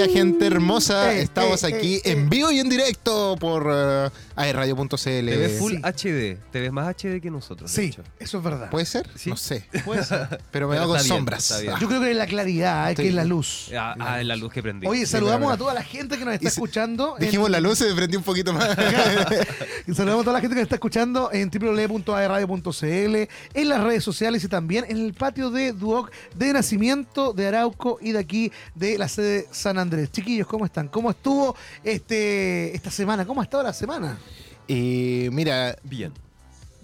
gente bella, gente hermosa. Eh, Estamos eh, aquí eh, en vivo y en directo por uh, aerradio.cl. Te ves full Sí. HD. Te ves más HD que nosotros. de Sí, hecho. eso es verdad. ¿Puede ser? Sí. No sé. Puede ser. Pero me hago bien, sombras. Yo creo que es la claridad, es que es la luz. Ah, ah, la luz que prendí. Oye, saludamos a toda la gente que nos está Y escuchando. en- Dijimos la luz, se prendió un poquito más. Y saludamos a toda la gente que nos está escuchando en www.aerradio.cl, en las redes sociales y también en el patio de Duoc de Nacimiento de Arauco y de aquí de la sede San Andrés. Chiquillos, ¿cómo están? ¿Cómo estuvo este esta semana? ¿Cómo ha estado la semana? y mira, Bien.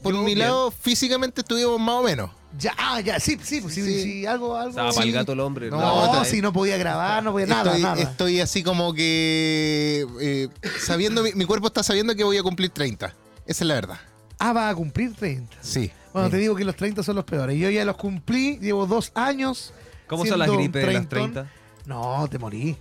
por Yo, mi bien. lado, físicamente estuvimos más o menos. Ya, ah, ya, sí, sí, pues, sí, Sí. sí, algo, algo. Estaba para el gato el hombre. No, No, está- si no podía grabar, no podía nada, estoy, nada. estoy así como que eh, sabiendo, mi, mi cuerpo está sabiendo que voy a cumplir 30. Esa es la verdad. Ah, va a cumplir 30. Sí. Bueno, Sí. te digo que los 30 son los peores. Yo ya los cumplí, llevo dos años. ¿Cómo son las gripes de las treintón. 30? No, te morí.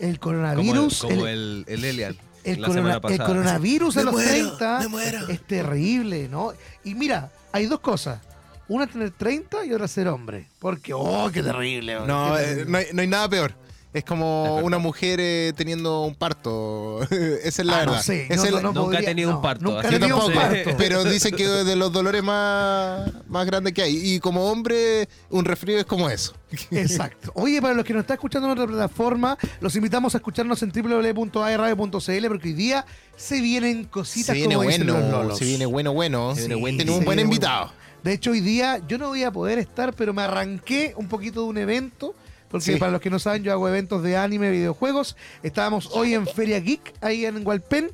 El Como, el, coronavirus. como el- el, el Elian. El, la corona- semana el pasada. coronavirus Me a los muero, 30 me muero. es terrible, ¿no? Y mira, hay dos cosas. Una tener 30 y otra ser hombre. Porque, oh, qué terrible. No, qué eh, no, hay, no hay nada peor. Es como Es una mujer eh, teniendo un parto. Esa es la Ah, verdad. no sé, Esa yo es no- la- no Nunca podría- tenido no, un parto, Nunca que tenido un parto. pero dicen que es de los dolores más, más grandes que hay. Y como hombre, un resfrío es como eso. Exacto. Oye, para los que nos están escuchando en otra plataforma, los invitamos a escucharnos en www.aerradio.cl porque hoy día se vienen cositas Se viene como dicen los bueno, lolos. se viene bueno, bueno. Se viene viene bueno. Tenemos un buen invitado. De hecho, hoy día yo no voy a poder estar, pero me arranqué un poquito de un evento. Porque Sí. para los que no saben, yo hago eventos de anime, videojuegos. Estábamos hoy en Feria Geek, ahí en Hualpén.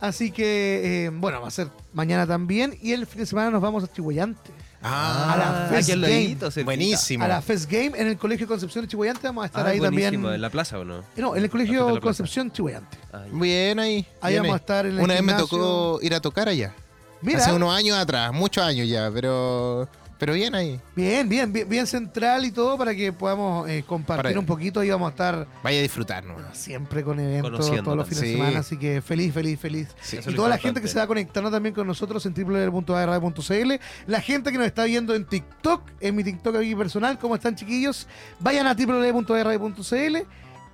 Así que, eh, bueno, va a ser mañana también. Y el fin de semana nos vamos a Chihuayante. Ah, a la Fest Game. ladito, buenísimo. A la Fest Game en el Colegio Concepción de Chihuayante. Vamos a estar Ah, ahí buenísimo. también. ¿En la plaza o no? No, en el Colegio. Concepción Chihuayante. Ah, ya. Bien ahí. Ahí bien vamos a estar en el Una vez me tocó ir a tocar allá. Mira, Hace unos años atrás, muchos años ya, pero pero bien ahí. bien, bien, bien, bien central y todo para que podamos eh, compartir Para- un poquito. Y vamos a estar Vaya a disfrutar, ¿no? siempre con eventos todos los fines de semana, Sí. así que feliz, feliz, feliz. Sí. Y toda la gente que se va conectando también con nosotros en www.airradio.cl, la gente que nos está viendo en TikTok, en mi TikTok aquí personal, ¿cómo están chiquillos? Vayan a www.airradio.cl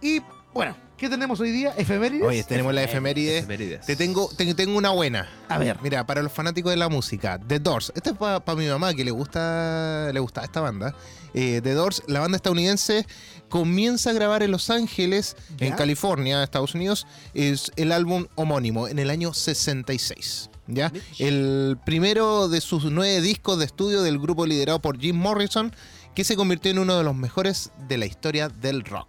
y bueno, ¿qué tenemos hoy día? Efemérides. Oye, tenemos la efeméride. Efemérides. Te tengo, te- tengo una buena. A ver, Mira, para los fanáticos de la música, The Doors. Esta es para mi mamá que le gusta, le gusta esta banda. Eh, The Doors, la banda estadounidense, comienza a grabar en Los Ángeles, ¿Ya? en California, Estados Unidos, es el álbum homónimo en el año 66. ¿Ya? Mitch. El primero de sus nueve discos de estudio del grupo liderado por Jim Morrison, que se convirtió en uno de los mejores de la historia del rock.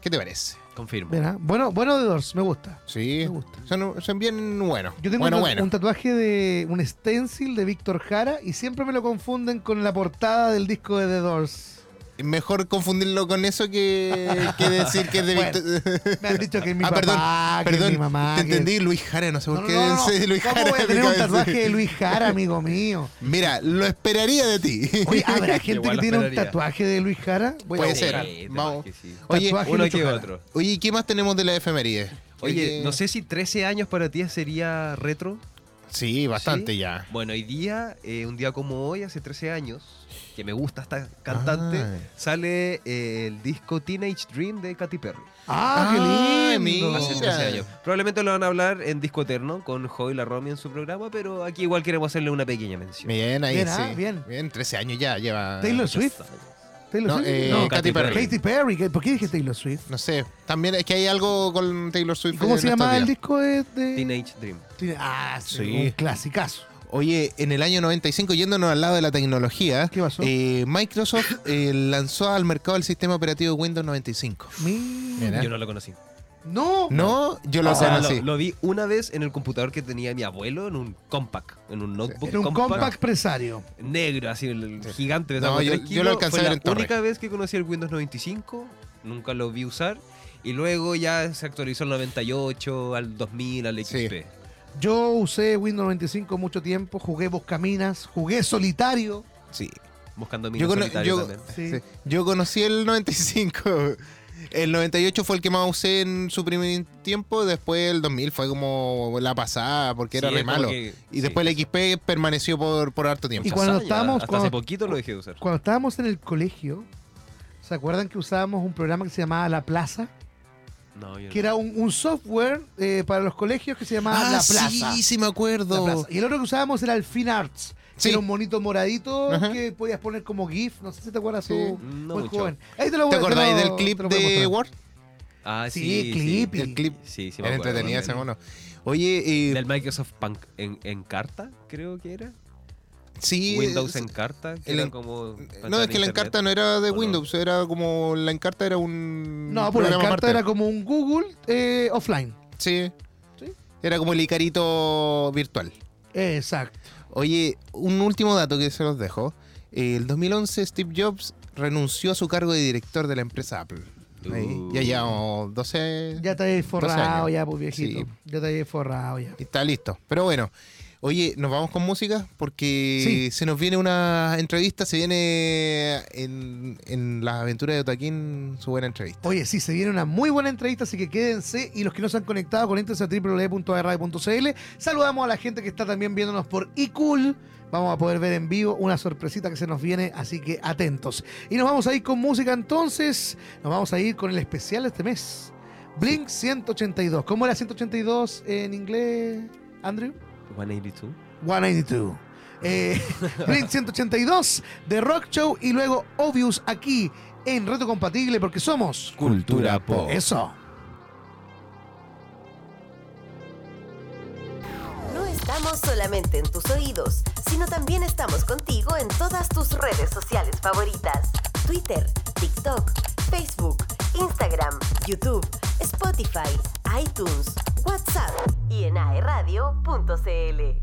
¿Qué te parece? Confirmo. bueno, bueno de Doors, me gusta. Sí, Me gusta. son, son bien buenos. Yo tengo bueno, un, bueno. un tatuaje de un stencil de Víctor Jara y siempre me lo confunden con la portada del disco de The Doors. Mejor confundirlo con eso que, que decir que es de Bueno. Me han dicho que es mi ah, papá, perdón, que es perdón. mi mamá. te que- entendí, Luis Jara, no sé por No, qué no, no, pensé Luis ¿Cómo Jara. voy a tener un tatuaje de Luis Jara, amigo mío? Mira, lo esperaría de ti. Oye, ¿habrá gente Igual que tiene un tatuaje de Luis Jara? Voy Puede ser. Sí, Vamos. sí. Oye, Tatuaje Uno que otro. Oye, ¿qué más tenemos de la efeméride? Oye, no sé si 13 años para ti sería retro. Sí, bastante ¿Sí? ya. Bueno, hoy día, eh, un día como hoy, hace 13 años, que me gusta esta cantante, Ah. sale eh, el disco Teenage Dream de Katy Perry. Ah, Ah, qué lindo. Hace 13 años. Probablemente lo van a hablar en Disco Eterno con Joy La Romy en su programa, pero aquí igual queremos hacerle una pequeña mención. Bien, ahí Bien, ah, sí. bien. Bien, 13 años ya lleva. Taylor Swift. Taylor No, Swift. eh, No, Katy Katy Perry. Katy Perry. ¿qué- ¿Por qué dije Taylor Swift? No sé, también es que hay algo con Taylor Swift. ¿Y cómo se llama el disco de...? de- Teenage Dream. Ah, sí, Sí. un clasicazo. Oye, en el año 95, yéndonos al lado de la tecnología, ¿Qué pasó? eh, Microsoft eh, lanzó al mercado el sistema operativo Windows 95. Mira. Yo no lo conocí. No. No, yo lo sea, conocí. lo, lo vi una vez en el computador que tenía mi abuelo en un compact, en un notebook Era un compact, compact presario. negro, así, el Sí. gigante. No, yo- yo lo alcancé Fue a ver la en torre. única vez que conocí el Windows 95, nunca lo vi usar. Y luego ya se actualizó al 98, al 2000, al Sí. Yo usé Windows 95 mucho tiempo, jugué Buscaminas, jugué Solitario. Sí. Buscando Yo, cono- solitario yo- también. Sí. sí. Yo conocí el 95. El 98 fue el que más usé en su primer tiempo. Después el 2000 fue como la pasada porque era re malo. que- y sí. después el XP permaneció por, por harto tiempo. Y cuando años, estábamos- Hasta cuando- hace poquito lo dejé de usar. Cuando estábamos en el colegio, ¿Se acuerdan que usábamos un programa que se llamaba La Plaza? No, yo Que no. era un, un software eh, para los colegios que se llamaba Ah, La Plaza. sí, sí me La acuerdo. Plaza. Y el otro que usábamos era el FinArts. Sí. Que era un monito moradito Ajá. que podías poner como GIF. No sé si te acuerdas Sí. tú. No muy mucho. joven. Ahí te lo ¿Te voy- acordáis lo- del clip te lo voy a de. Word? Ah, Sí, sí, clip. sí. El clip. Sí, sí, me Era acuerdo entretenida también. ese mono. Oye, eh, Del Microsoft Punk en, en carta, creo que era. Sí. Windows eh, en carta. que el era en- como No, es que la encarta no era de. Windows, era como. La encarta era un. No, pues la programa carta aparte. era como un Google eh, offline. Sí. Sí. Era como el Icarito virtual. Exacto. Oye, un último dato que se los dejo. Eh, El 2011 Steve Jobs renunció a su cargo de director de la empresa Apple. Uh. Ya llevamos 12... Ya te habéis forrado, ya, pues viejito. Sí. Ya te habéis forrado, ya. y Está listo. Pero bueno, oye, nos vamos con música porque Sí. se nos viene una entrevista, se viene en, en las aventuras de Otaquín su buena entrevista. Oye, sí, se viene una muy buena entrevista, así que quédense. Y los que no se han conectado, conéctense a www.radio.cl. Saludamos a la gente que está también viéndonos por iCool. Vamos a poder ver en vivo una sorpresita que se nos viene, así que atentos. Y nos vamos a ir con música entonces. Nos vamos a ir con el especial de este mes. Blink 182. ¿Cómo era 182 en inglés, Andrew? 182. 192. Eh, Blink 182 de Rock Show y luego Obvious aquí en Reto Compatible porque somos Cultura Pop. eso. En tus oídos, sino también estamos contigo en todas tus redes sociales favoritas. Twitter, TikTok, Facebook, Instagram, YouTube, Spotify, iTunes, WhatsApp y en aeradio.cl.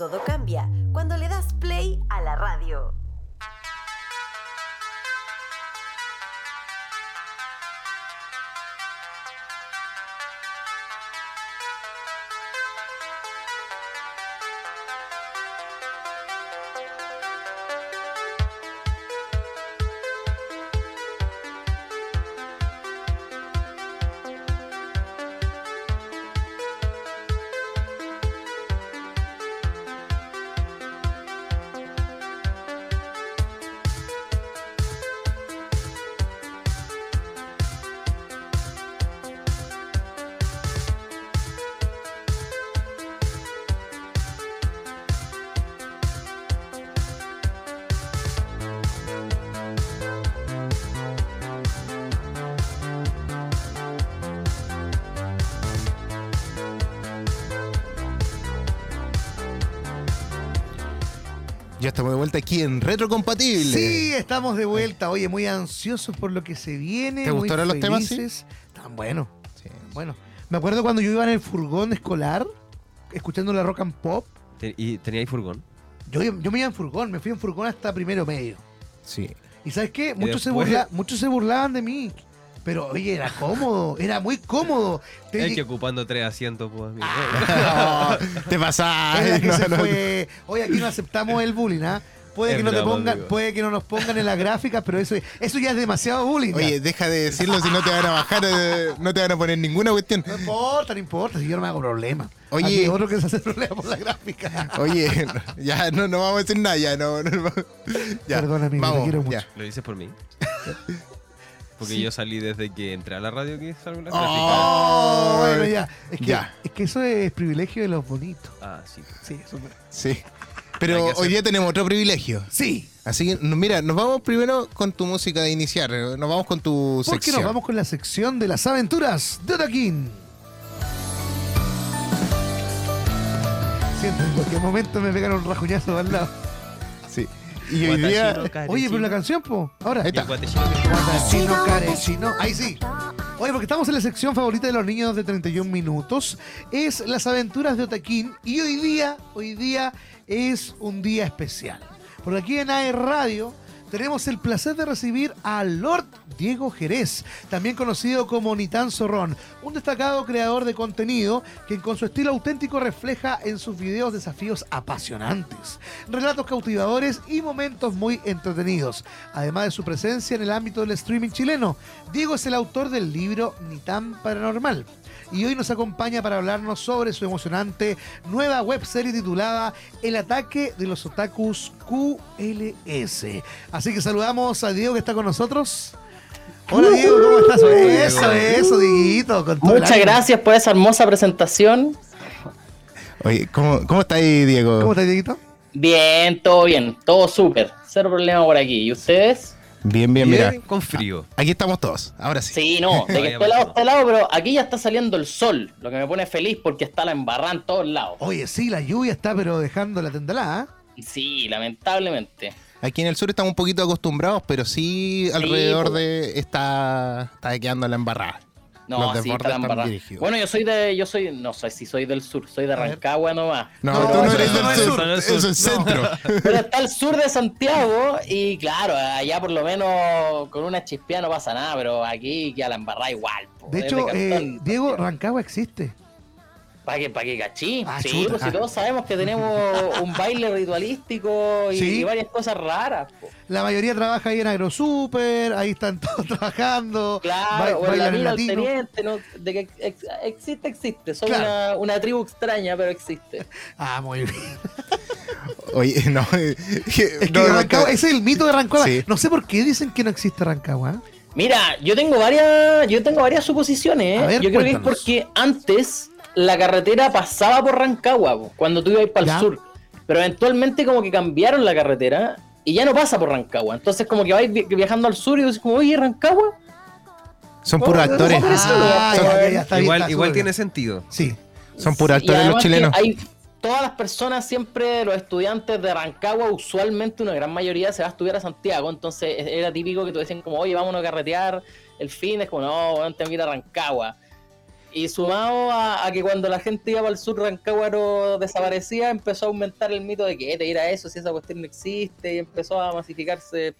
Todo cambia cuando le das play a la radio. Ya estamos de vuelta aquí en Retrocompatible. Sí, estamos de vuelta. Oye, muy ansiosos por lo que se viene. ¿Te gustaron los temas, sí? Tan bueno. Sí. Bueno, me acuerdo cuando yo iba en el furgón escolar, escuchando la rock and pop. ¿Y tenía ahí furgón? Yo, yo me iba en furgón, me fui en furgón hasta primero medio. Sí. ¿Y sabes qué? Muchos, se, burla- muchos se burlaban de mí. Pero oye, era cómodo, era muy cómodo. Te- Es que ocupando tres asientos, pues, amigo. Ah. te pasás. No, se no. fue. Oye, aquí no aceptamos el bullying, ¿ah? Puede Es que no te pongan, amigo. puede que no nos pongan en las gráficas, pero eso, eso ya es demasiado bullying. Oye, deja de decirlo si no te van a bajar, eh, no te van a poner ninguna cuestión. no importa, no importa, si yo no me hago problema. Oye. Aquí otro que se hace problema por la gráfica. Oye, ya no, no vamos a decir nada, ya no. no, no. Ya, Perdón, amigo, te vamos, quiero mucho. ya. ¿Lo dices por mí? Porque yo salí desde que entré a la radio que salgo en la Oh. Oh, bueno, ya. Es que, Ya. es que eso es privilegio de los bonitos. Ah, sí. Sí, eso es- Sí. Pero hoy día tenemos otro privilegio. Sí. Así que, mira, nos vamos primero con tu música de iniciar. Nos vamos con tu Porque sección. nos vamos con la sección de las aventuras de Otaquín. Siento en cualquier momento me pegan un rajuñazo al lado. Y hoy día. Oye, pero la canción, po. Ahora. Ahí está. Guatachino. Ahí sí. Oye, porque estamos en la sección favorita de los niños de 31 minutos. Es las aventuras de Otaquín. Y hoy día, hoy día es un día especial. Porque aquí en AE Radio tenemos el placer de recibir a Lord Diego Jerez, también conocido como Nitán Zorrón, un destacado creador de contenido que con su estilo auténtico refleja en sus videos desafíos apasionantes, relatos cautivadores y momentos muy entretenidos. Además de su presencia en el ámbito del streaming chileno, Diego es el autor del libro Nitán Paranormal. Y hoy nos acompaña para hablarnos sobre su emocionante nueva webserie titulada El ataque de los otakus QLS. Así que saludamos a Diego que está con nosotros. Hola Diego, ¿cómo estás? Eso, eso, Dieguito. Muchas gracias por esa hermosa presentación. Oye, ¿cómo, cómo está ahí, Diego? ¿Cómo estás, Dieguito? Bien, todo bien, todo súper. Cero problema por aquí. ¿Y ustedes? Bien, bien, mira. Bien, con frío. Aquí estamos todos. Ahora sí. Sí, no, de que Vaya, este lado pasó. este lado, pero aquí ya está saliendo el sol, lo que me pone feliz porque está la embarrada en todos lados. Oye, sí, la lluvia está pero dejando la tendalada. ¿eh? Sí, lamentablemente. Aquí en el sur estamos un poquito acostumbrados, pero sí alrededor pues. de está, está quedando la embarrada. No, Los sí, desbordes está la están embarrada. dirigidos. Bueno, yo soy de, yo soy, no sé si soy del sur, soy de. Rancagua nomás. No, No, tú no eres del es sur, sur. es centro. Pero está al sur de Santiago y claro, allá por lo menos con una chispea no pasa nada, pero aquí queda la embarrada igual. po, De hecho, cartón. eh, Diego, Rancagua existe. ¿Para qué, pa' qué cachí? Ah, sí, chuta. pues si todos sabemos que tenemos un baile ritualístico y, Sí. y varias cosas raras. po. La mayoría trabaja ahí en AgroSuper, ahí están todos trabajando. Claro, ba- o en la bailan en teniente, ¿no? de que ex- existe, existe. Son Claro. una, una tribu extraña, pero existe. Ah, muy bien. Oye, no. eh, Es que no, Rancagua, ese es el mito de Rancagua. Sí. No sé por qué dicen que no existe Rancagua. ¿eh? Mira, yo tengo varias, yo tengo varias suposiciones. ¿eh? A ver, yo creo que es porque antes la carretera pasaba por Rancagua, po, cuando tú ibas para Ya. el sur. Pero eventualmente como que cambiaron la carretera y ya no pasa por Rancagua. Entonces como que vais vi- viajando al sur y dices como, oye, Rancagua. Son puros Oh, actores. Ah, Son- ya, ya, está igual está igual súper tiene sentido. Sí. Son puros actores los chilenos. Hay, todas las personas, siempre los estudiantes de Rancagua, usualmente una gran mayoría se va a estudiar a Santiago. Entonces era típico que te decían como, oye, vámonos a carretear el fin. Es como, no, bueno, tengo que ir a Rancagua. Y sumado a, a que cuando la gente iba para el sur, Rancagüaro desaparecía, empezó a aumentar el mito de que "Eh, te ir a eso si esa cuestión no existe y empezó a masificarse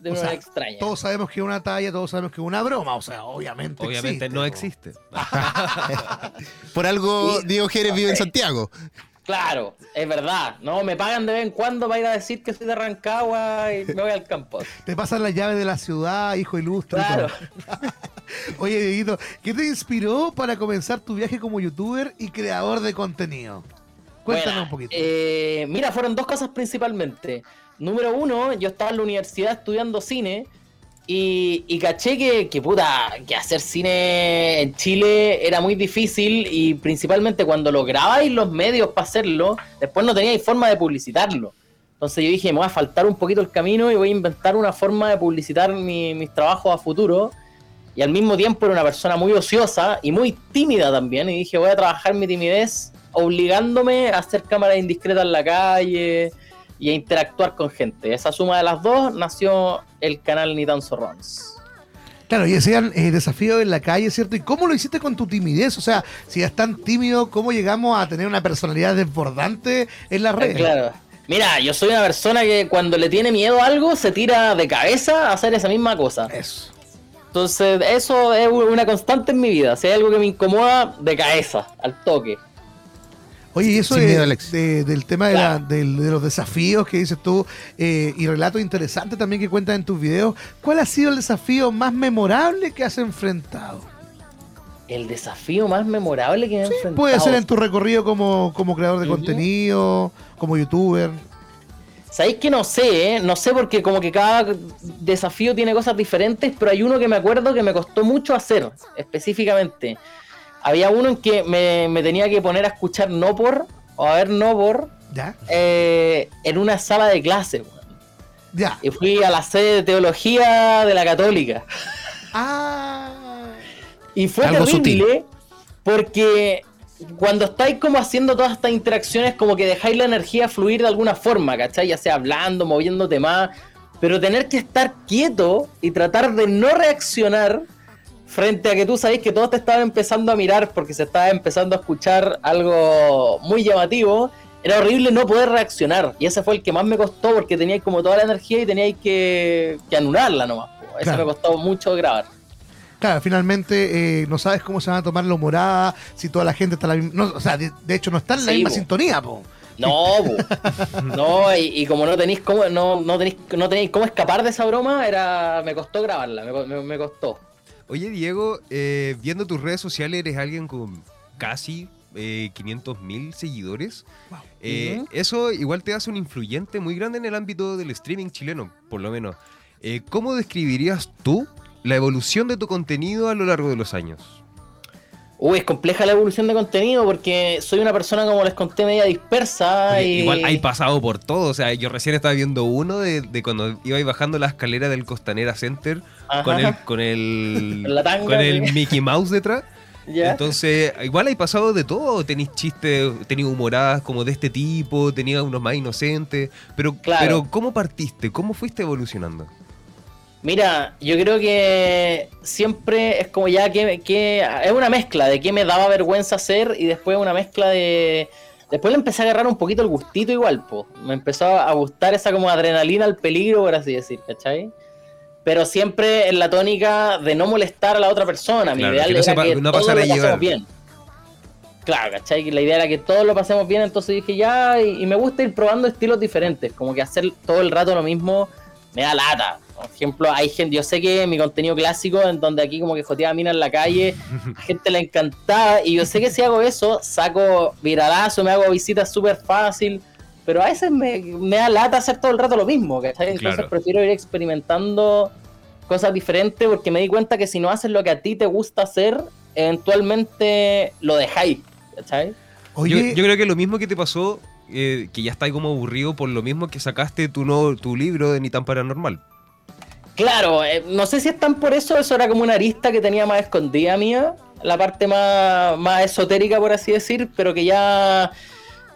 de O una sea, manera extraña. Todos sabemos que es una talla, todos sabemos que es una broma, o sea, obviamente. Obviamente existe, no po. existe. Por algo. Diego Jerez vive en Santiago. Claro, es verdad. No, me pagan de vez en cuando para ir a decir que soy de Rancagua y me voy al campo. Te pasan las llaves de la ciudad, hijo ilustre. Claro. Oye, Dieguito, ¿qué te inspiró para comenzar tu viaje como youtuber y creador de contenido? Cuéntanos Bueno, un poquito. eh, mira, fueron dos cosas principalmente. Número uno, yo estaba en la universidad estudiando cine y, caché que, que, puta, que hacer cine en Chile era muy difícil y principalmente cuando lo grabáis los medios para hacerlo, después no teníais forma de publicitarlo. Entonces yo dije, me va a faltar un poquito el camino y voy a inventar una forma de publicitar mi- mis trabajos a futuro. Y al mismo tiempo era una persona muy ociosa y muy tímida también. Y dije, voy a trabajar mi timidez obligándome a hacer cámaras indiscretas en la calle y a interactuar con gente. Esa suma de las dos nació el canal Ni Tan Runs. Claro, y decían eh, desafío en la calle, ¿cierto? ¿Y cómo lo hiciste con tu timidez? O sea, si eres tan tímido, ¿cómo llegamos a tener una personalidad desbordante en las redes? Claro. Mira, yo soy una persona que cuando le tiene miedo a algo se tira de cabeza a hacer esa misma cosa. Eso. Entonces, eso es una constante en mi vida. Si hay algo que me incomoda, de cabeza, al toque. Oye, y eso Sin de- miedo, Alex. de- del tema de, la- los desafíos que dices tú eh, y relatos interesantes también que cuentas en tus videos, ¿cuál ha sido el desafío más memorable que has enfrentado? El desafío más memorable que he enfrentado. Puede ser en tu recorrido como, como creador de contenido, como youtuber. Sabéis que no sé, ¿eh? no sé porque como que cada desafío tiene cosas diferentes, pero hay uno que me acuerdo que me costó mucho hacer, específicamente. Había uno en que me, me tenía que poner a escuchar no por, o a ver no por, ¿Ya? eh, en una sala de clase. weón. Ya. Y fui a la sede de teología de la católica. Ah. Y fue Algo terrible porque cuando estáis como haciendo todas estas interacciones, como que dejáis la energía fluir de alguna forma, ¿cachai? Ya sea hablando, moviéndote más, pero tener que estar quieto y tratar de no reaccionar frente a que tú sabés que todos te estaban empezando a mirar porque se estaba empezando a escuchar algo muy llamativo, era horrible no poder reaccionar. Y ese fue el que más me costó porque teníais como toda la energía y teníais que, que anularla nomás. Ese Claro. me costó mucho grabar. Claro, finalmente eh, no sabes cómo se van a tomar la humorada, si toda la gente está la misma. no, o sea, de, de hecho, no está en la Sí, misma sintonía, po. No, no, y, y como no tenéis cómo, no, no tenéis, no tenéis cómo escapar de esa broma, era, me costó grabarla, me, me- me costó. Oye, Diego, eh, viendo tus redes sociales, eres alguien con casi eh, 500 mil seguidores. Eh, Ujú. Eso igual te hace un influyente muy grande en el ámbito del streaming chileno, por lo menos. Eh, ¿Cómo describirías tú la evolución de tu contenido a lo largo de los años? Uy, es compleja la evolución de contenido porque soy una persona, como les conté, media dispersa y... Igual hay pasado por todo. O sea, yo recién estaba viendo uno de, de cuando iba bajando la escalera del Costanera Center Ajá. con el, con el, Con la tanga, con el. Mickey Mouse detrás. ¿Ya? Entonces, igual hay pasado de todo. Tenéis chistes, tenéis humoradas como de este tipo, tenías unos más inocentes. Pero, Claro. pero ¿cómo partiste? ¿Cómo fuiste evolucionando? Mira, yo creo que siempre es como ya que, que es una mezcla de qué me daba vergüenza hacer y después una mezcla de... Después le empecé a agarrar un poquito el gustito igual, po. Me empezó a gustar esa como adrenalina al peligro, por así decir, ¿cachai? Pero siempre en la tónica de no molestar a la otra persona. Mi Claro, ideal que no era que no todos pasar lo pasemos bien. Claro, ¿cachai? La idea era que todos lo pasemos bien, entonces dije ya, y, y me gusta ir probando estilos diferentes, como que hacer todo el rato lo mismo me da lata. Por ejemplo, hay gente, yo sé que mi contenido clásico, en donde aquí como que joteaba mina en la calle, a gente le encantaba, y yo sé que si hago eso, saco viralazo, me hago visitas súper fácil, pero a veces me, me da lata hacer todo el rato lo mismo, ¿cachai? Entonces Claro. prefiero ir experimentando cosas diferentes porque me di cuenta que si no haces lo que a ti te gusta hacer, eventualmente lo dejáis, ¿cachai? Oye, Yo, yo creo que lo mismo que te pasó, eh, que ya estás como aburrido por lo mismo que sacaste tu, no, tu libro de Ni tan paranormal. Claro, eh, no sé si es tan por eso, eso era como una arista que tenía más escondida mía, la parte más, más esotérica, por así decir, pero que ya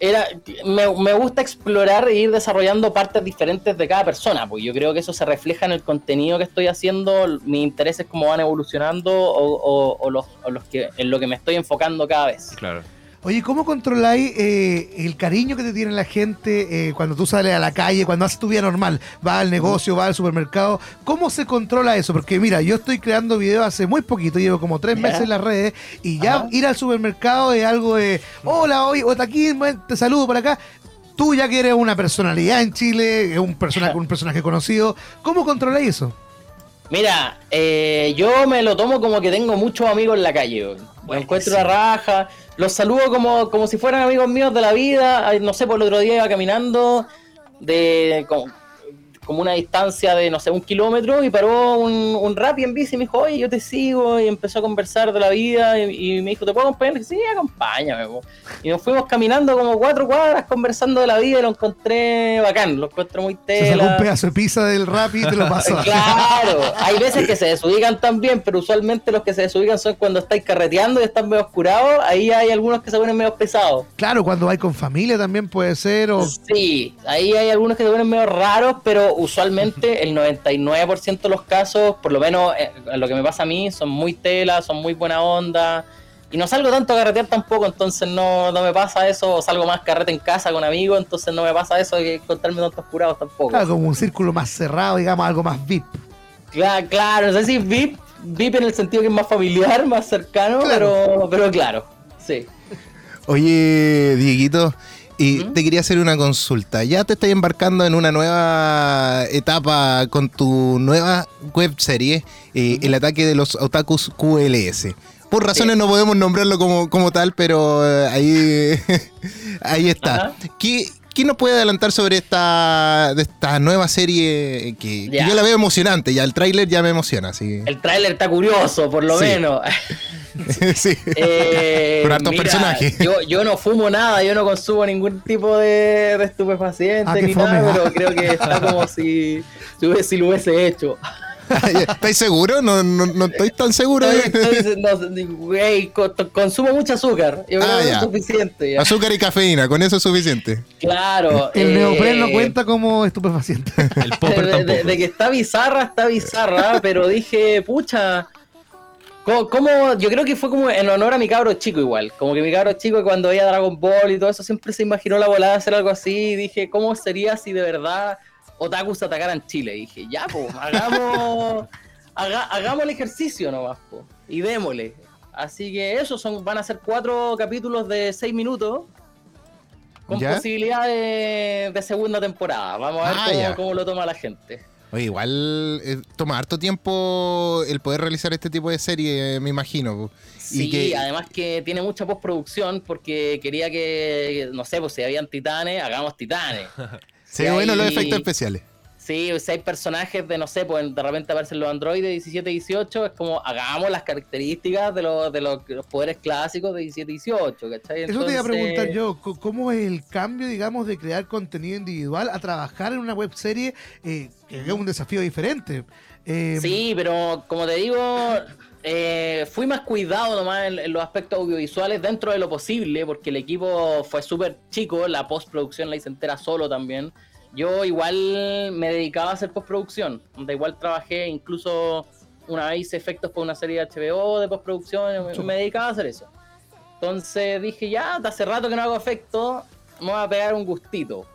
era me, me gusta explorar e ir desarrollando partes diferentes de cada persona, pues yo creo que eso se refleja en el contenido que estoy haciendo, mis intereses cómo van evolucionando o, o- o los, o los que en lo que me estoy enfocando cada vez. Claro. Oye, ¿cómo controláis eh, el cariño que te tiene la gente eh, cuando tú sales a la calle, cuando haces tu vida normal? Vas al negocio, vas al supermercado. ¿Cómo se controla eso? Porque mira, yo estoy creando videos hace muy poquito, llevo como tres meses en las redes y ya Ajá. ir al supermercado es algo de, hola, hoy, o aquí, te saludo por acá. Tú ya que eres una personalidad en Chile, es un personaje, un personaje conocido. ¿Cómo controláis eso? Mira, eh, yo me lo tomo como que tengo muchos amigos en la calle. Me encuentro la raja, los saludo como, como si fueran amigos míos de la vida. No sé, por el otro día iba caminando de como, como una distancia de, no sé, un kilómetro y paró un, un rap en bici y me dijo, oye, yo te sigo y empezó a conversar de la vida y, y me dijo, ¿te puedo acompañar? Y dije, sí, acompáñame. po". Y nos fuimos caminando como cuatro cuadras conversando de la vida y lo encontré bacán, lo encuentro muy Se sacó tela. un pedazo de pizza del rap y te lo pasó. Claro, hay veces que se desubican también, pero usualmente los que se desubican son cuando estáis carreteando y están medio oscurados. Ahí hay algunos que se ponen medio pesados. Claro, cuando vais con familia también puede ser. O... Sí, ahí hay algunos que se ponen medio raros, pero usualmente el 99% de los casos, por lo menos eh, lo que me pasa a mí, son muy tela, son muy buena onda. Y no salgo tanto a carretear tampoco, entonces no, no me pasa eso. O salgo más carrete en casa con amigos, entonces no me pasa eso de encontrarme tantos curados tampoco. Claro, como un círculo más cerrado, digamos, algo más VIP. Claro, claro, no sé si VIP, VIP en el sentido que es más familiar, más cercano, Claro. pero, pero claro, sí. Oye, Dieguito, y ¿Mm? te quería hacer una consulta. Ya te estás embarcando en una nueva etapa con tu nueva web serie, eh, El ataque de los otakus QLS. Por razones no podemos nombrarlo como, como tal, pero eh, ahí, ahí está. ¿Qué, qué nos puede adelantar sobre esta, de esta nueva serie que, que yo la veo emocionante? Ya el tráiler ya me emociona, así. El tráiler está curioso, por lo Sí. menos. sí. Eh, hartos mira, personajes. Yo, yo no fumo nada, yo no consumo ningún tipo de, de estupefaciente Ah, ni fome. nada, pero creo que está como si, si, lo hubiese hecho. ¿Estáis seguros? No, no, no estoy tan seguro. Estoy- estoy- no, consumo mucho azúcar, yo creo Ah, que ya. es suficiente. ya. Azúcar y cafeína, con eso es suficiente. Claro. El eh, neopren no cuenta como estupefaciente. El popper de, tampoco. de- de que está bizarra, está bizarra, pero dije, pucha. ¿Cómo, cómo- Yo creo que fue como en honor a mi cabro chico igual. Como que mi cabro chico cuando veía Dragon Ball y todo eso siempre se imaginó la volada de hacer algo así. Y dije, ¿cómo sería si de verdad otakus atacaran Chile? Y dije, ya, pues, hagamos, haga- hagamos el ejercicio nomás, po, y démosle. Así que eso son, van a ser cuatro capítulos de seis minutos. Con ¿Ya? posibilidad de, de segunda temporada. Vamos a ver Ah, cómo lo toma la gente. Oye, igual eh, toma harto tiempo el poder realizar este tipo de serie, eh, me imagino. Sí, Y que- además que tiene mucha postproducción porque quería que, no sé, pues si habían titanes, hagamos titanes. Se Sí, bueno los efectos especiales. Sí, si hay personajes de, no sé, pues de repente aparecen los androides 17 18, es como hagamos las características de los, de los, los poderes clásicos de 17 18, ¿cachai? Eso te iba a Entonces- preguntar yo, ¿cómo es el cambio, digamos, de crear contenido individual a trabajar en una web serie eh, que es un desafío diferente? Eh, Sí, pero como te digo, eh, fui más cuidado nomás en, en los aspectos audiovisuales dentro de lo posible, porque el equipo fue súper chico, la postproducción la hice entera solo también. Yo igual me dedicaba a hacer postproducción, donde igual trabajé incluso una vez hice efectos por una serie de HBO de postproducción, me, me dedicaba a hacer eso. Entonces dije, ya, hace rato que no hago efectos, me voy a pegar un gustito.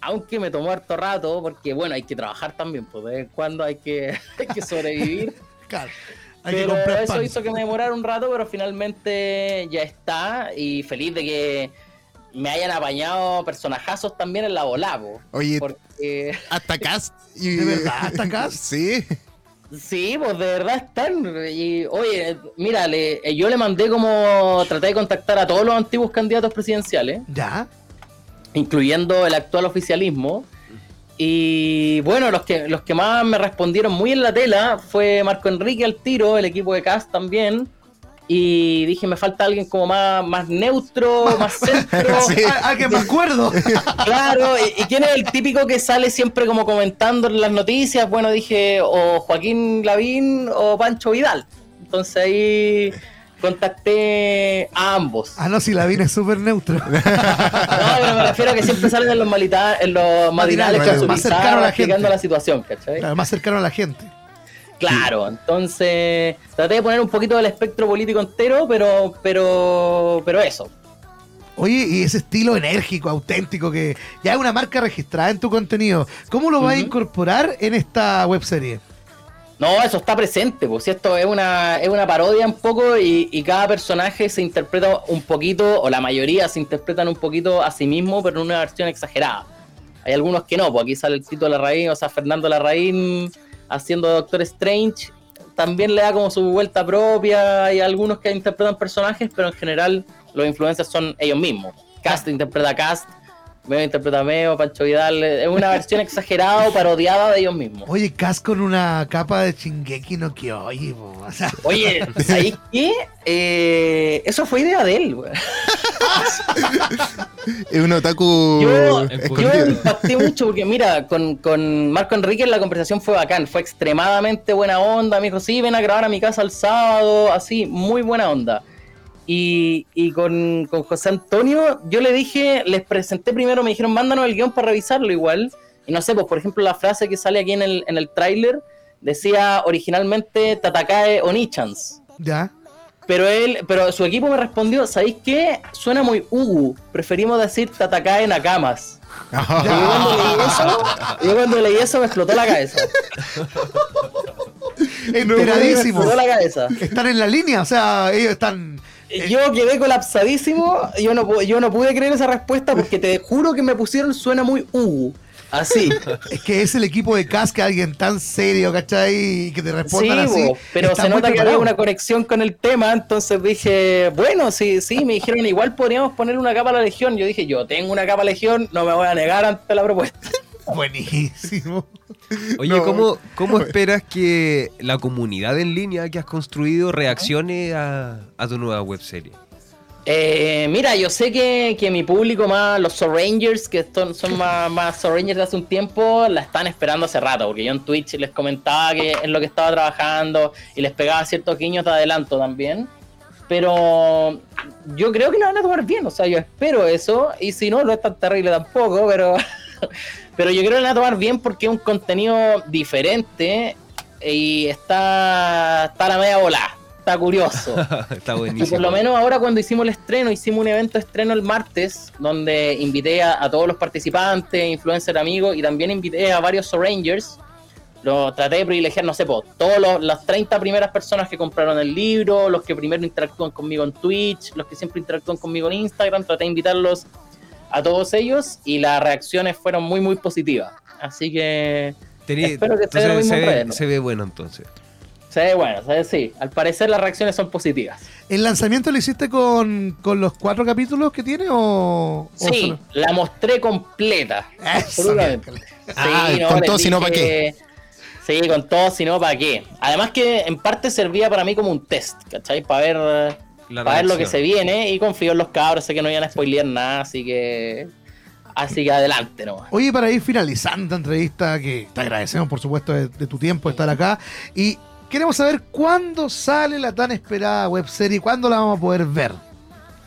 Aunque me tomó harto rato, porque bueno, hay que trabajar también, pues de vez en cuando hay que, hay que sobrevivir. claro, hay que pero comprar eso pan. hizo que me demorara un rato, pero finalmente ya está. Y feliz de que me hayan apañado personajazos también en la bola, po. Oye, Porque hasta cast. Y... ¿De verdad? ¿Hasta cast? sí. sí, pues de verdad están. Y oye, mira, le- eh, yo le mandé como traté de contactar a todos los antiguos candidatos presidenciales. ¿Ya? incluyendo el actual oficialismo. Y bueno, los que, los que más me respondieron muy en la tela fue Marco Enrique al tiro, el equipo de Cast también. Y dije, me falta alguien como más, más neutro, más centro. Sí. Ah, ah, que me acuerdo. Claro, y, y quién es el típico que sale siempre como comentando en las noticias. Bueno, dije, o Joaquín Lavín o Pancho Vidal. Entonces ahí contacté a ambos. Ah, no, si la vine es súper neutro. No, pero me refiero a que siempre salen en los, malita- en los matinales con su más cercano a la pizarra explicando gente. la situación, ¿cachai? Claro, más cercano a la gente. Claro, entonces traté de poner un poquito del espectro político entero, pero, pero, pero eso. Oye, y ese estilo enérgico, auténtico, que ya es una marca registrada en tu contenido, ¿cómo lo vas a incorporar en esta webserie? No, eso está presente, pues esto es una, es una parodia un poco y, y cada personaje se interpreta un poquito, o la mayoría se interpretan un poquito a sí mismo, pero en una versión exagerada. Hay algunos que no, pues aquí sale el Tito Larraín, o sea, Fernando Larraín haciendo Doctor Strange, también le da como su vuelta propia, hay algunos que interpretan personajes, pero en general los influencers son ellos mismos. Cast interpreta a Cast, Meo interpreta a Meo, Pancho Vidal, es una versión exagerada o parodiada de ellos mismos. Oye, Cas con una capa de Shingeki no Kyoji, o sea, Oye, ¿sabéis qué? Eh, eso fue idea de él, güey. Es un otaku Yo, yo impacté mucho porque, mira, con, con Marco Enrique la conversación fue bacán, fue extremadamente buena onda. Me dijo, sí, ven a grabar a mi casa el sábado, así, muy buena onda. Y, y con, con José Antonio, yo le dije, les presenté primero, me dijeron, mándanos el guion para revisarlo igual. Y no sé, pues por ejemplo, la frase que sale aquí en el, en el tráiler decía originalmente Tatakae Onichans. ya. Pero él, pero su equipo me respondió, ¿sabéis qué? Suena muy Ugu. Preferimos decir Tatakae Nakamas. Y yo cuando leí eso, cuando leí eso me explotó la cabeza. Me explotó la cabeza. Están en la línea, o sea, ellos están. Yo quedé colapsadísimo, yo no, yo no pude creer esa respuesta porque te juro que me pusieron suena muy Ugu. Así. Es que es el equipo de Cas que alguien tan serio, ¿cachai? Y que te Sí, respondan así. bo, pero se nota que había una conexión con el tema, entonces dije, bueno, sí, sí, me dijeron, igual podríamos poner una capa a la Legión. Yo dije, yo tengo una capa a Legión, no me voy a negar ante la propuesta. Buenísimo. Oye, No. ¿cómo, ¿cómo esperas que la comunidad en línea que has construido reaccione a, a tu nueva webserie? Eh, mira, yo sé que, que mi público más, los Rangers, que son, son más, más Rangers de hace un tiempo, la están esperando hace rato, porque yo en Twitch les comentaba que en lo que estaba trabajando y les pegaba ciertos guiños de adelanto también. Pero yo creo que lo van a tomar bien, o sea, yo espero eso, y si no, no es tan terrible tampoco, pero, pero yo creo que van a tomar bien porque es un contenido diferente y está, está a la media volada, está curioso. Está Y buenísimo. por lo menos ahora cuando hicimos el estreno, hicimos un evento de estreno el martes, donde invité a, a todos los participantes, influencer amigos, y también invité a varios Rangers. Lo traté de privilegiar, no sé, po, todos los, las 30 primeras personas que compraron el libro, los que primero interactúan conmigo en Twitch, los que siempre interactúan conmigo en Instagram, traté de invitarlos a todos ellos y las reacciones fueron muy, muy positivas. Así que Tení- espero que esté lo mismo se, ve, redes, ¿no? se ve bueno entonces. se ve bueno, se ve, sí. Al parecer las reacciones son positivas. ¿El lanzamiento lo hiciste con, con los cuatro capítulos que tiene o...? o Sí, solo- la mostré completa. Eso. Ah, Sí, no, con todo, si no, ¿pa' dije- Sí, con todo, si no, ¿para qué? Además que en parte servía para mí como un test, ¿cachai? Para ver, La para ver lo que se viene y confío en los cabros, sé que no iban a spoilear nada, así que... Así que adelante nomás. Oye, para ir finalizando esta entrevista, que te agradecemos por supuesto de, de tu tiempo de estar acá, y queremos saber cuándo sale la tan esperada webserie, cuándo la vamos a poder ver.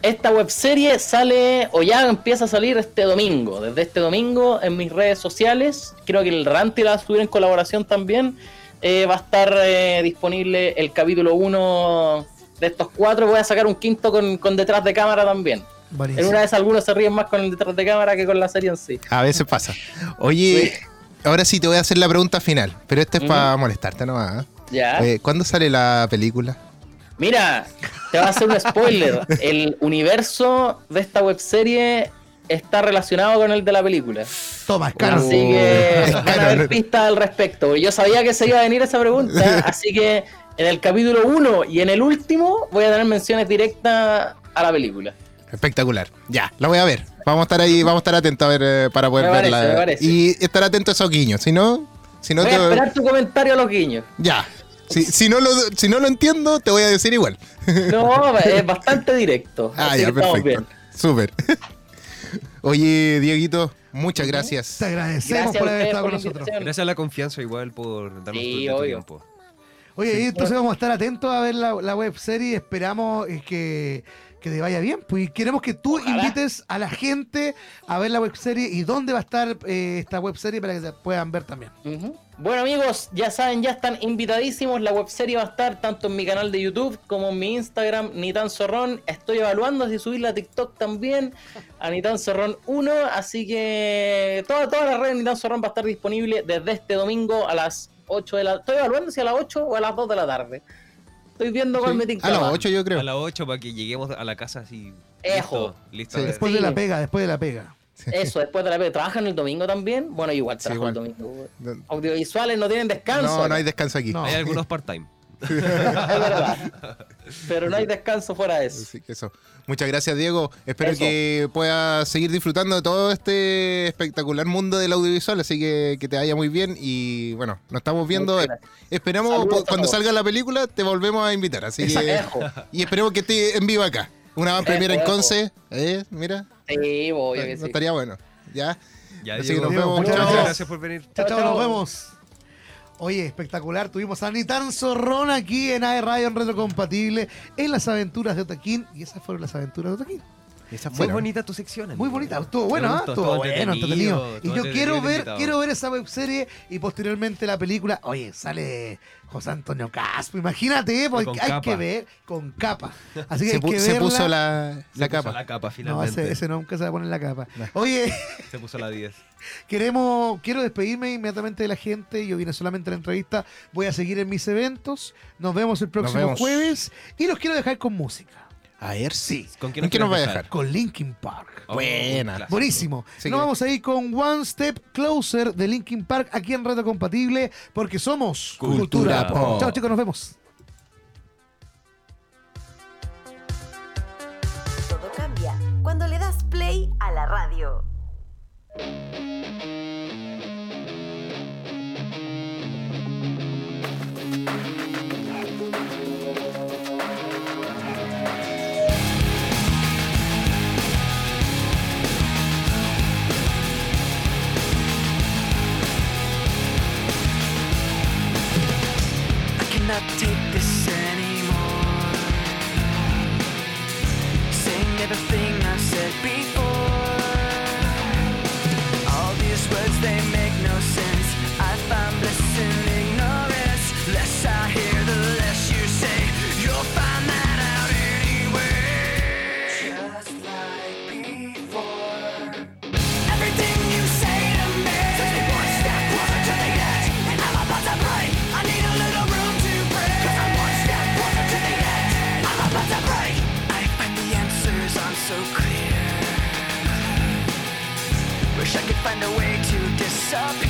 Esta webserie sale o ya empieza a salir este domingo. Desde este domingo en mis redes sociales. Creo que el Ranty la va a subir en colaboración también. Eh, va a estar eh, disponible el capítulo 1 de estos cuatro. Voy a sacar un quinto con, con detrás de cámara también. En una vez algunos se ríen más con el detrás de cámara que con la serie en sí. A veces pasa. Oye, ahora sí te voy a hacer la pregunta final, pero este es para molestarte nomás. ¿eh? Ya. Eh, ¿Cuándo sale la película? Mira, te voy a hacer un spoiler. El universo de esta webserie está relacionado con el de la película. Toma, es caro. Así que van a haber pistas al respecto. Yo sabía que se iba a venir esa pregunta, así que en el capítulo 1 y en el último voy a tener menciones directas a la película. Espectacular. Ya, la voy a ver. Vamos a estar ahí, vamos a estar atentos a ver eh, para poder Me parece, verla. me parece. Y estar atento a esos guiños. Si no, si no Voy te. a esperar tu comentario a los guiños. Ya. Si, si, no lo, si no lo entiendo, te voy a decir igual. No, es bastante directo. Ah, ya, perfecto. Súper. Oye, Dieguito, muchas gracias. Te agradecemos Gracias por haber estado con nosotros. Gracias a la confianza igual por darnos Sí, tu- tu obvio. tiempo. Oye, entonces vamos a estar atentos a ver la, la web serie. Esperamos eh, que, que te vaya bien. Pues queremos que tú Ojalá. invites a la gente a ver la web serie y dónde va a estar eh, esta web serie para que se puedan ver también. Bueno amigos, ya saben, ya están invitadísimos. La webserie va a estar tanto en mi canal de YouTube como en mi Instagram, Nitan Zorrón. Estoy evaluando si subirla a TikTok también, a Nitan Zorrón 1. Así que toda, toda la red de Nitan Zorrón va a estar disponible desde este domingo a las 8 de la Estoy evaluando si a las 8 o a las 2 de la tarde. Estoy viendo cuál me tinca A las más. 8 yo creo. A las 8 para que lleguemos a la casa así. Ejo. Listo. Sí. Después Sí. de la pega, después de la pega. Eso, después de la P. ¿Trabajan el domingo también? Bueno, igual Sí, trabajo igual. el domingo. Audiovisuales no tienen descanso. no, no hay descanso aquí. No. Hay algunos part-time. Es verdad. Pero no hay descanso fuera de eso. Así que eso. Muchas gracias, Diego. Espero Eso. que puedas seguir disfrutando de todo este espectacular mundo del audiovisual. Así que que te vaya muy bien. Y bueno, nos estamos viendo. Esperamos Saludos cuando salga la película, te volvemos a invitar. Así que. Y esperemos que esté en vivo acá. Una van premier en. Conce. ¿eh? Mira. Sí, voy, no que sí. estaría bueno. Ya. Ya, Así que nos vemos. muchas Chao, Muchas chao. gracias por venir. Chao, chao, Chao, nos vemos. Oye, espectacular. Tuvimos a Nitan Zorrón aquí en AE Radio en Retrocompatible en las aventuras de Otaquín. Y esas fueron las aventuras de Otaquín. Esa Muy bonita tu sección. Muy bonita, estuvo bueno, ¿ah? estuvo bueno, entretenido. Y yo quiero ver, quiero ver esa webserie y posteriormente la película. Oye, sale José Antonio Caspo, imagínate, porque Con hay capa. que ver con capa. Así que Se, hay pu- que se verla. puso la, Se la puso capa. La capa, No, finalmente. ese, ese nunca se va a poner la capa. Oye, Se puso la 10. queremos, quiero despedirme inmediatamente de la gente. Yo vine solamente a la entrevista. Voy a seguir en mis eventos. Nos vemos el próximo vemos. jueves. Y los quiero dejar con música. A ver, sí. ¿Con quién ¿En qué nos va a dejar? Con Linkin Park. Oh, Buena. Buenísimo. Sí Nos que- vamos a ir con One Step Closer de Linkin Park aquí en Reto Compatible porque somos Cultura Pop. Chao chicos, nos vemos. Todo cambia cuando le das play a la radio. not to disappear